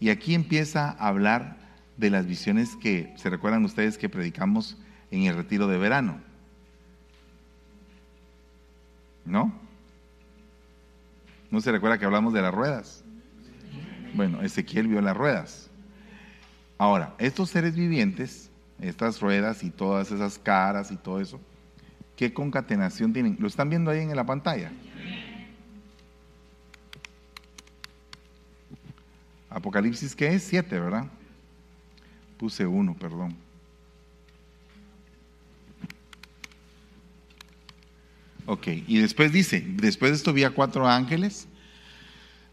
Y aquí empieza a hablar de las visiones que se recuerdan ustedes que predicamos en el retiro de verano. ¿No? ¿No se recuerda que hablamos de las ruedas? Bueno, Ezequiel vio las ruedas. Ahora, estos seres vivientes, estas ruedas y todas esas caras y todo eso, ¿qué concatenación tienen? ¿Lo están viendo ahí en la pantalla? Apocalipsis, ¿qué es? Siete, ¿verdad? Puse uno, perdón. Ok, y después dice, después de esto vi a cuatro ángeles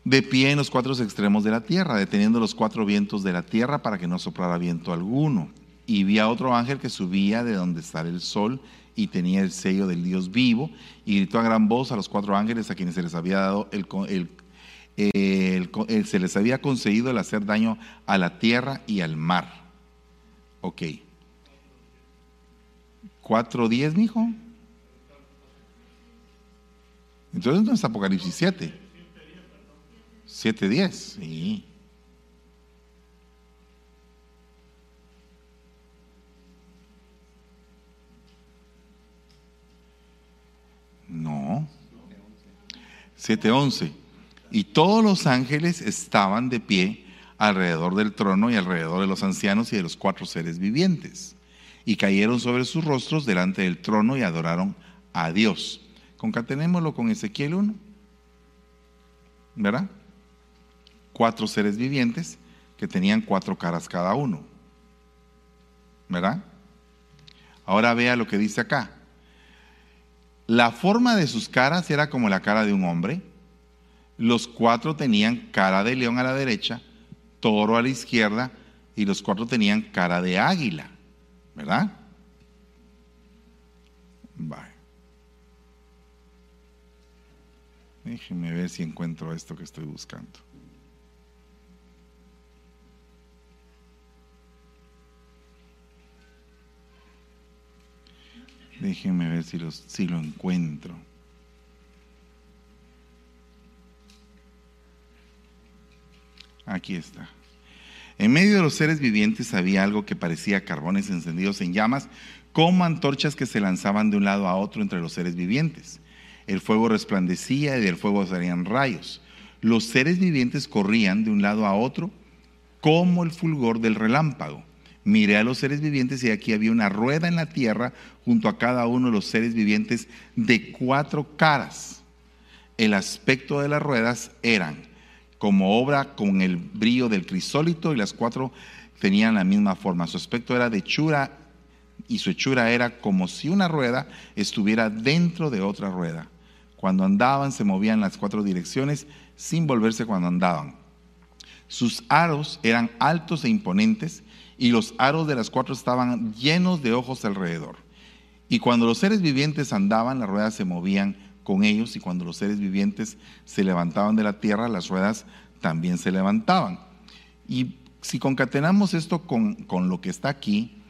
de pie en los cuatro extremos de la tierra, deteniendo los cuatro vientos de la tierra para que no soplara viento alguno. Y vi a otro ángel que subía de donde sale el sol y tenía el sello del Dios vivo, y gritó a gran voz a los cuatro ángeles a quienes se les había dado el, el, se les había concedido el hacer daño a la tierra y al mar Ok. ¿Cuatro diez, mijo? Entonces no es Apocalipsis 7. 7 10, sí. No. 7.11. Y todos los ángeles estaban de pie alrededor del trono y alrededor de los ancianos y de los cuatro seres vivientes. Y cayeron sobre sus rostros delante del trono y adoraron a Dios. Concatenémoslo con Ezequiel 1. ¿Verdad? Cuatro seres vivientes que tenían cuatro caras cada uno. ¿Verdad? Ahora vea lo que dice acá. La forma de sus caras era como la cara de un hombre. Los cuatro tenían cara de león a la derecha, toro a la izquierda y los cuatro tenían cara de águila, ¿verdad? Vale. Déjenme ver si encuentro esto que estoy buscando. Déjenme ver si, si lo encuentro. Aquí está. En medio de los seres vivientes había algo que parecía carbones encendidos en llamas, como antorchas que se lanzaban de un lado a otro entre los seres vivientes. El fuego resplandecía y del fuego salían rayos. Los seres vivientes corrían de un lado a otro como el fulgor del relámpago. Miré a los seres vivientes y aquí había una rueda en la tierra junto a cada uno de los seres vivientes de cuatro caras. El aspecto de las ruedas eran como obra con el brillo del crisólito y las cuatro tenían la misma forma. Su aspecto era de hechura y su hechura era como si una rueda estuviera dentro de otra rueda. Cuando andaban se movían las cuatro direcciones sin volverse cuando andaban. Sus aros eran altos e imponentes y los aros de las cuatro estaban llenos de ojos alrededor. Y cuando los seres vivientes andaban, las ruedas se movían con ellos y cuando los seres vivientes se levantaban de la tierra, las ruedas también se levantaban. Y si concatenamos esto con, con lo que está aquí,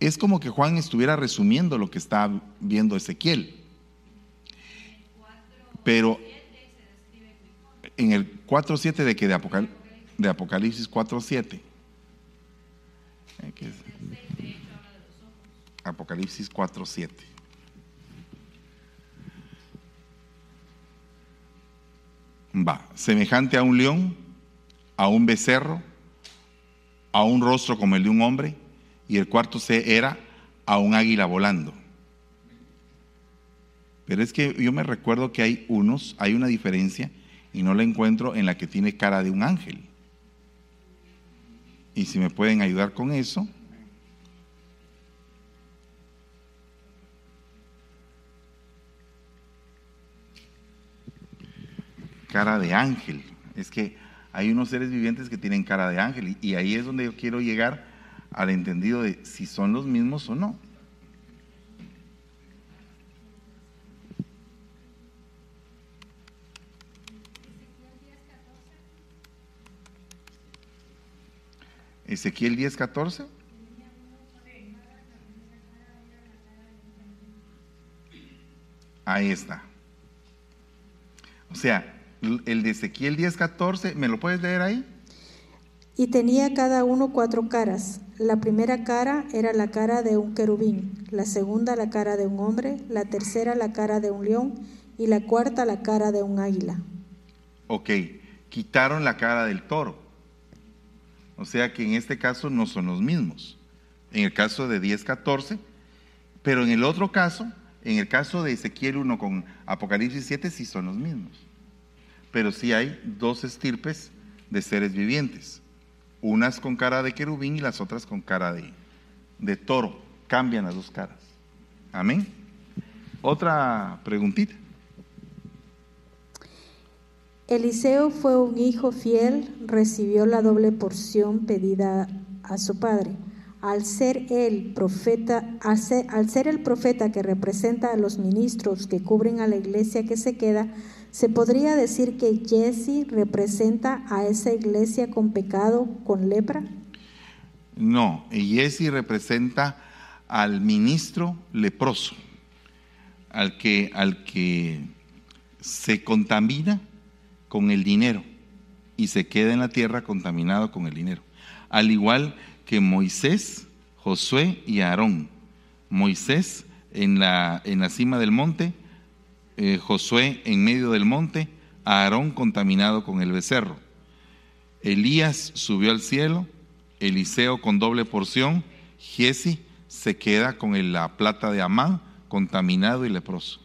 es como que Juan estuviera resumiendo lo que está viendo Ezequiel. Pero en el 4.7 de que de, Apocal de Apocalipsis 4.7. Apocalipsis 4.7. Va, semejante a un león, a un becerro, a un rostro como el de un hombre, y el cuarto C era a un águila volando. Pero es que yo me recuerdo que hay unos, hay una diferencia, y no la encuentro en la que tiene cara de un ángel. Y si me pueden ayudar con eso. Cara de ángel. Es que hay unos seres vivientes que tienen cara de ángel y ahí es donde yo quiero llegar al entendido de si son los mismos o no. Ezequiel 10, 14. Ahí está. O sea, el de Ezequiel 10, 14, ¿me lo puedes leer ahí? Y tenía cada uno cuatro caras. La primera cara era la cara de un querubín, la segunda la cara de un hombre, la tercera la cara de un león y la cuarta la cara de un águila. Ok, quitaron la cara del toro. O sea que en este caso no son los mismos. En el caso de 10, 14, pero en el otro caso, en el caso de Ezequiel 1 con Apocalipsis 7, sí son los mismos. Pero sí hay dos estirpes de seres vivientes. Unas con cara de querubín y las otras con cara de, de toro. Cambian las dos caras. Amén. Otra preguntita. Eliseo fue un hijo fiel, recibió la doble porción pedida a su padre. Al ser el profeta, al ser, el profeta que representa a los ministros que cubren a la iglesia que se queda, se podría decir que Jesse representa a esa iglesia con pecado, con lepra. No, Jesse representa al ministro leproso, al que, al que se contamina con el dinero y se queda en la tierra contaminado con el dinero. Al igual que Moisés, Josué y Aarón. Moisés en la, en la cima del monte, eh, Josué en medio del monte, Aarón contaminado con el becerro. Elías subió al cielo, Eliseo con doble porción, Giesi se queda con la plata de Amán, contaminado y leproso.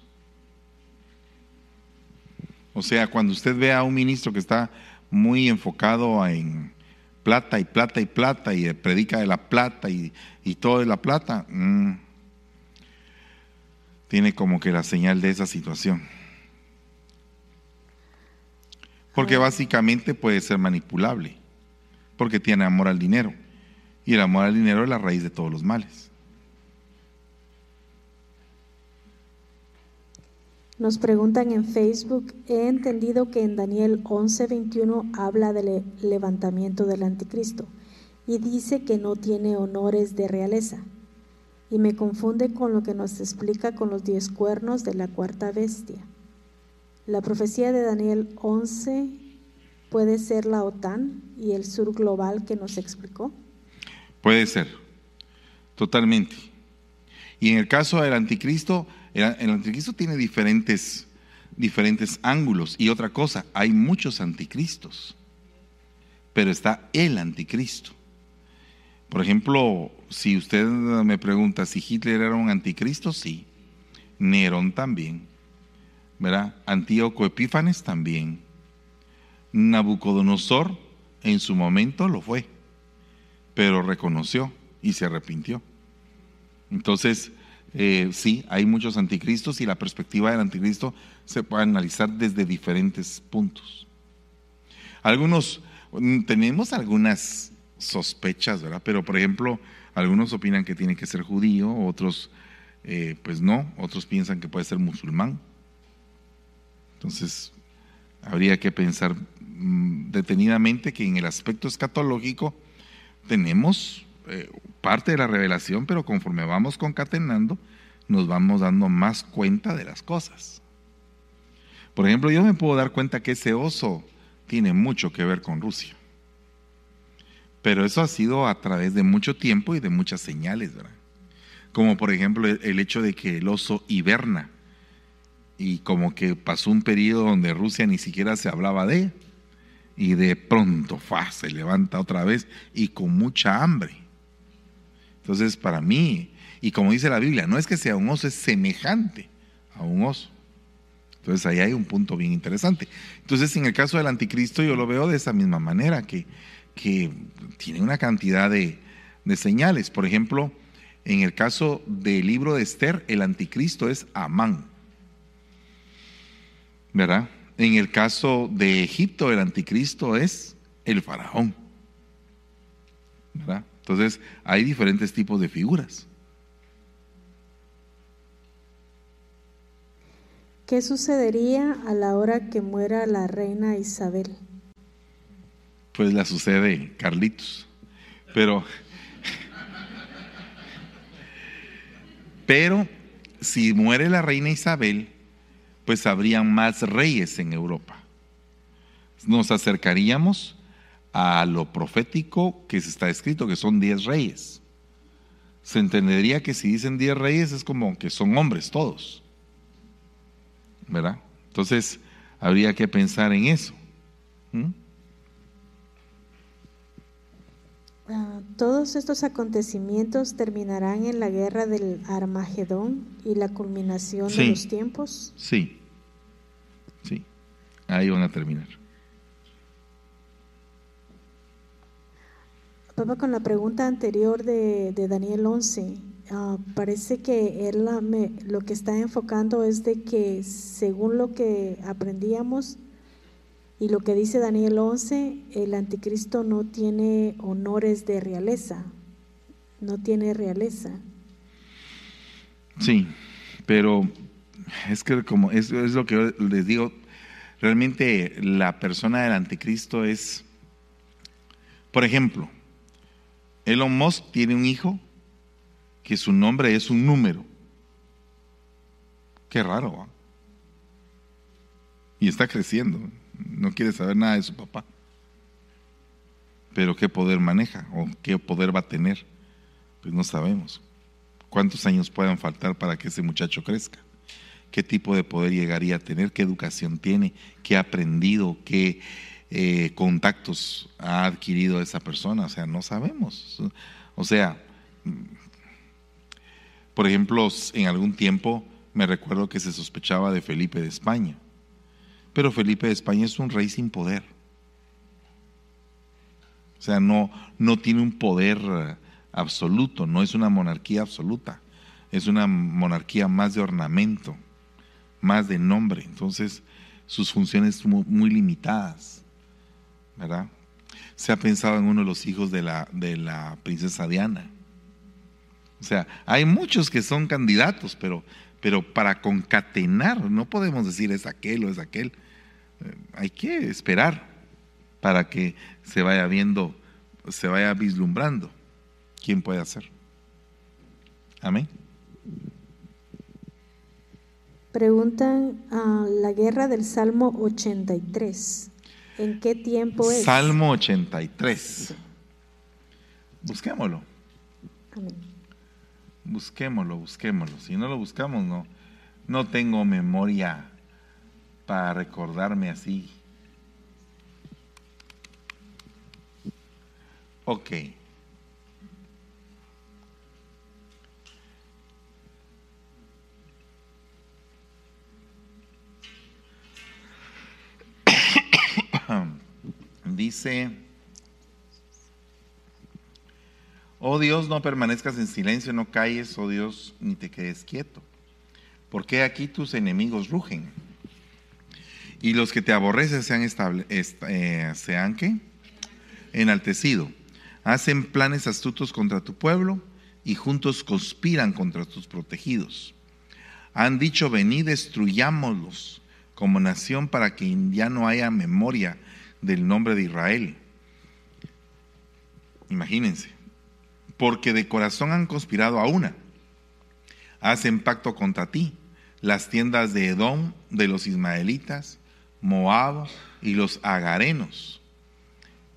O sea, cuando usted ve a un ministro que está muy enfocado en plata y plata y plata y predica de la plata y, todo de la plata, mm, tiene como que la señal de esa situación. Porque básicamente puede ser manipulable, porque tiene amor al dinero. Y el amor al dinero es la raíz de todos los males. Nos preguntan en Facebook, he entendido que en Daniel 11:21 habla del levantamiento del anticristo y dice que no tiene honores de realeza. y me confunde con lo que nos explica con los diez cuernos de la cuarta bestia. La profecía de Daniel 11 puede ser la OTAN y el sur global que nos explicó. Puede ser, totalmente. Y en el caso del anticristo, el, anticristo tiene diferentes, diferentes ángulos. Y otra cosa, hay muchos anticristos, pero está el anticristo. Por ejemplo, si usted me pregunta si Hitler era un anticristo, sí. Nerón también. ¿Verdad? Antíoco Epífanes también. Nabucodonosor en su momento lo fue, pero reconoció y se arrepintió. Entonces, eh, sí, hay muchos anticristos y la perspectiva del anticristo se puede analizar desde diferentes puntos. Algunos, mm, tenemos algunas sospechas, ¿verdad? Pero, por ejemplo, algunos opinan que tiene que ser judío, otros, eh, pues no, otros piensan que puede ser musulmán. Entonces, habría que pensar mm, detenidamente que en el aspecto escatológico tenemos eh, parte de la revelación, pero conforme vamos concatenando, nos vamos dando más cuenta de las cosas. Por ejemplo, yo me puedo dar cuenta que ese oso tiene mucho que ver con Rusia. Pero eso ha sido a través de mucho tiempo y de muchas señales, ¿verdad? Como por ejemplo el hecho de que el oso hiberna y como que pasó un periodo donde Rusia ni siquiera se hablaba de y de pronto fa, se levanta otra vez y con mucha hambre. Entonces para mí, y como dice la Biblia, no es que sea un oso, es semejante a un oso. Entonces ahí hay un punto bien interesante. Entonces en el caso del anticristo yo lo veo de esa misma manera, que que tiene una cantidad de, señales. Por ejemplo, en el caso del libro de Esther, el anticristo es Amán. ¿Verdad? En el caso de Egipto, el anticristo es el faraón. ¿Verdad? Entonces, hay diferentes tipos de figuras. ¿Qué sucedería a la hora que muera la reina Isabel? pues la sucede Carlitos. Pero, pero si muere la reina Isabel, pues habrían más reyes en Europa. Nos acercaríamos a lo profético que se está escrito, que son diez reyes. Se entendería que si dicen diez reyes es como que son hombres todos. ¿Verdad? Entonces, habría que pensar en eso. ¿Mm? Ah, todos estos acontecimientos terminarán en la guerra del Armagedón y la culminación de los tiempos. Sí, sí, ahí van a terminar. Papá, con la pregunta anterior de, Daniel 11, ah, parece que él lo que está enfocando es de que según lo que aprendíamos, y lo que dice Daniel 11, el anticristo no tiene honores de realeza, no tiene realeza. Sí, pero es que como es, es lo que les digo, realmente la persona del anticristo es, por ejemplo, Elon Musk tiene un hijo que su nombre es un número. Qué raro. Y está creciendo no quiere saber nada de su papá. Pero qué poder maneja o qué poder va a tener, pues no sabemos. ¿Cuántos años puedan faltar para que ese muchacho crezca? ¿Qué tipo de poder llegaría a tener? ¿Qué educación tiene? ¿Qué ha aprendido? ¿Qué eh, contactos ha adquirido esa persona? O sea, no sabemos. O sea, por ejemplo, en algún tiempo me recuerdo que se sospechaba de Felipe de España. Pero Felipe de España es un rey sin poder. O sea, no, no tiene un poder eh, absoluto, no es una monarquía absoluta, es una monarquía más de ornamento, más de nombre. Entonces, sus funciones son muy limitadas, ¿verdad? Se ha pensado en uno de los hijos de la, de la princesa Diana. O sea, hay muchos que son candidatos, pero, pero para concatenar, no podemos decir es aquel o es aquel hay que esperar para que se vaya viendo, se vaya vislumbrando quién puede hacer. Amén. Preguntan a la guerra del Salmo 83. ¿En qué tiempo es? Salmo 83. Busquémoslo. Amén. Busquémoslo, busquémoslo. Si no lo buscamos, no. No tengo memoria para recordarme así. Ok. Dice, oh Dios, no permanezcas en silencio, no calles, oh Dios, ni te quedes quieto, porque aquí tus enemigos rugen y los que te aborrecen sean, estable, eh, enaltecido. Hacen planes astutos contra tu pueblo y juntos conspiran contra tus protegidos. Han dicho, venid, destruyámoslos como nación para que ya no haya memoria del nombre de Israel. Imagínense, porque de corazón han conspirado a una. Hacen pacto contra ti, las tiendas de Edom, de los ismaelitas, Moab y los agarenos,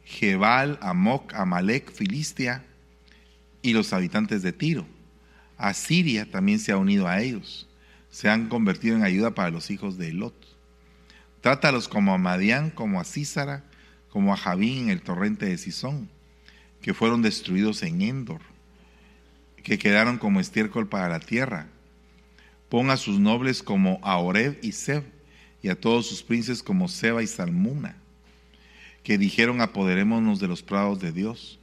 Jebal, Amoc, Amalek, Filistia y los habitantes de Tiro. Asiria también se ha unido a ellos, se han convertido en ayuda para los hijos de Lot. Trátalos como a Madián, como a Císara, como a Javín en el torrente de Sison, que fueron destruidos en Endor, que quedaron como estiércol para la tierra. Pon a sus nobles como a Oreb y Seb, y a todos sus princes como Seba y Salmuna, que dijeron apoderémonos de los prados de Dios.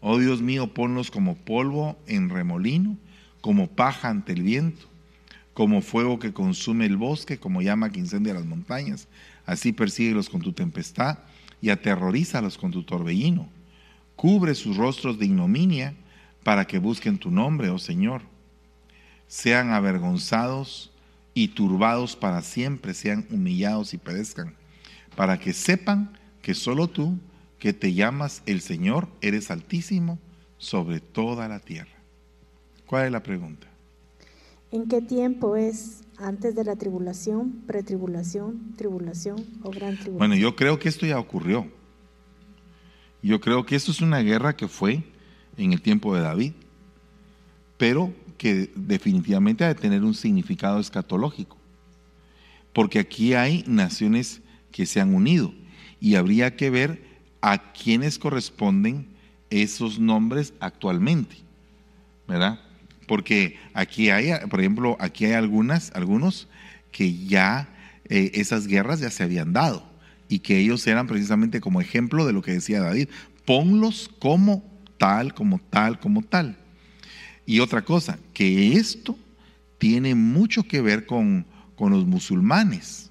Oh Dios mío, ponlos como polvo en remolino, como paja ante el viento como fuego que consume el bosque, como llama que incendia las montañas. Así persíguelos con tu tempestad y aterrorízalos con tu torbellino. Cubre sus rostros de ignominia para que busquen tu nombre, oh Señor. Sean avergonzados y turbados para siempre, sean humillados y perezcan, para que sepan que solo tú, que te llamas el Señor, eres altísimo sobre toda la tierra. ¿Cuál es la pregunta? ¿En qué tiempo es? ¿Antes de la tribulación, pretribulación, tribulación o gran tribulación? Bueno, yo creo que esto ya ocurrió. Yo creo que esto es una guerra que fue en el tiempo de David, pero que definitivamente ha de tener un significado escatológico. Porque aquí hay naciones que se han unido y habría que ver a quiénes corresponden esos nombres actualmente, ¿verdad? Porque aquí hay, por ejemplo, aquí hay algunas, algunos que ya eh, esas guerras ya se habían dado y que ellos eran precisamente como ejemplo de lo que decía David, ponlos como tal, como tal, como tal. Y otra cosa, que esto tiene mucho que ver con, con los musulmanes.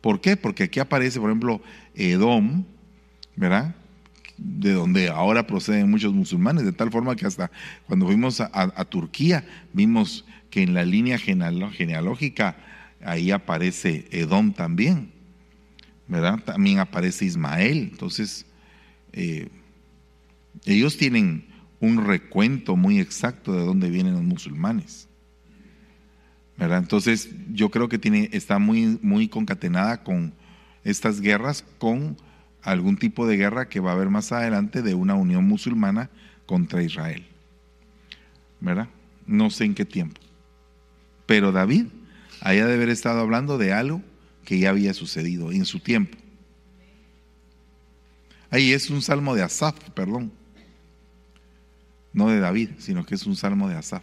¿Por qué? Porque aquí aparece, por ejemplo, Edom, ¿verdad? De donde ahora proceden muchos musulmanes, de tal forma que hasta cuando fuimos a, Turquía vimos que en la línea genealógica ahí aparece Edom también, ¿verdad? También aparece Ismael. Entonces, eh, ellos tienen un recuento muy exacto de dónde vienen los musulmanes. ¿verdad? Entonces, yo creo que tiene, está muy, muy concatenada con estas guerras, con algún tipo de guerra que va a haber más adelante de una unión musulmana contra Israel. ¿Verdad? No sé en qué tiempo. Pero David haya de haber estado hablando de algo que ya había sucedido en su tiempo. Ahí es un salmo de Asaf, perdón. No de David, sino que es un salmo de Asaf.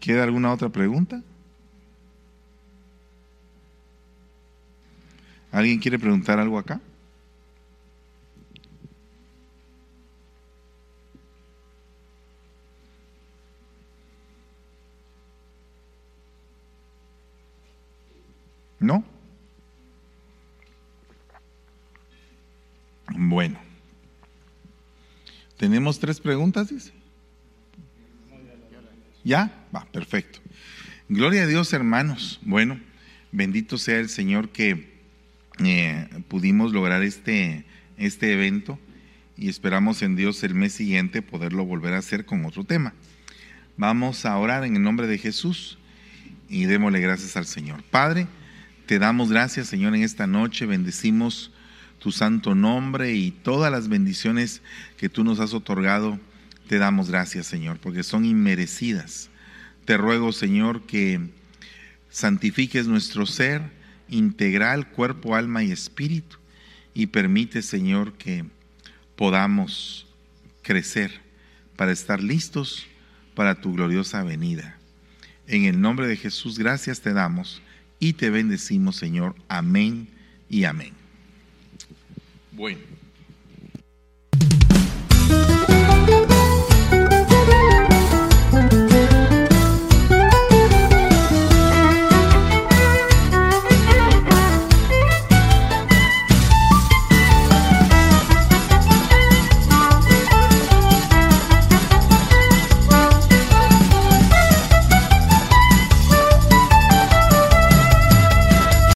¿Queda alguna otra pregunta? ¿Alguien quiere preguntar algo acá? ¿No? Bueno. ¿Tenemos tres preguntas, dice? ¿Ya? Va, perfecto. Gloria a Dios, hermanos. Bueno, bendito sea el Señor que eh, pudimos lograr este, este evento y esperamos en Dios el mes siguiente poderlo volver a hacer con otro tema. Vamos a orar en el nombre de Jesús y démosle gracias al Señor. Padre, te damos gracias, Señor, en esta noche. Bendecimos tu santo nombre y todas las bendiciones que tú nos has otorgado. Te damos gracias, Señor, porque son inmerecidas. Te ruego, Señor, que santifiques nuestro ser integral, cuerpo, alma y espíritu. Y permite, Señor, que podamos crecer para estar listos para tu gloriosa venida. En el nombre de Jesús, gracias te damos y te bendecimos, Señor. Amén y amén. Bueno.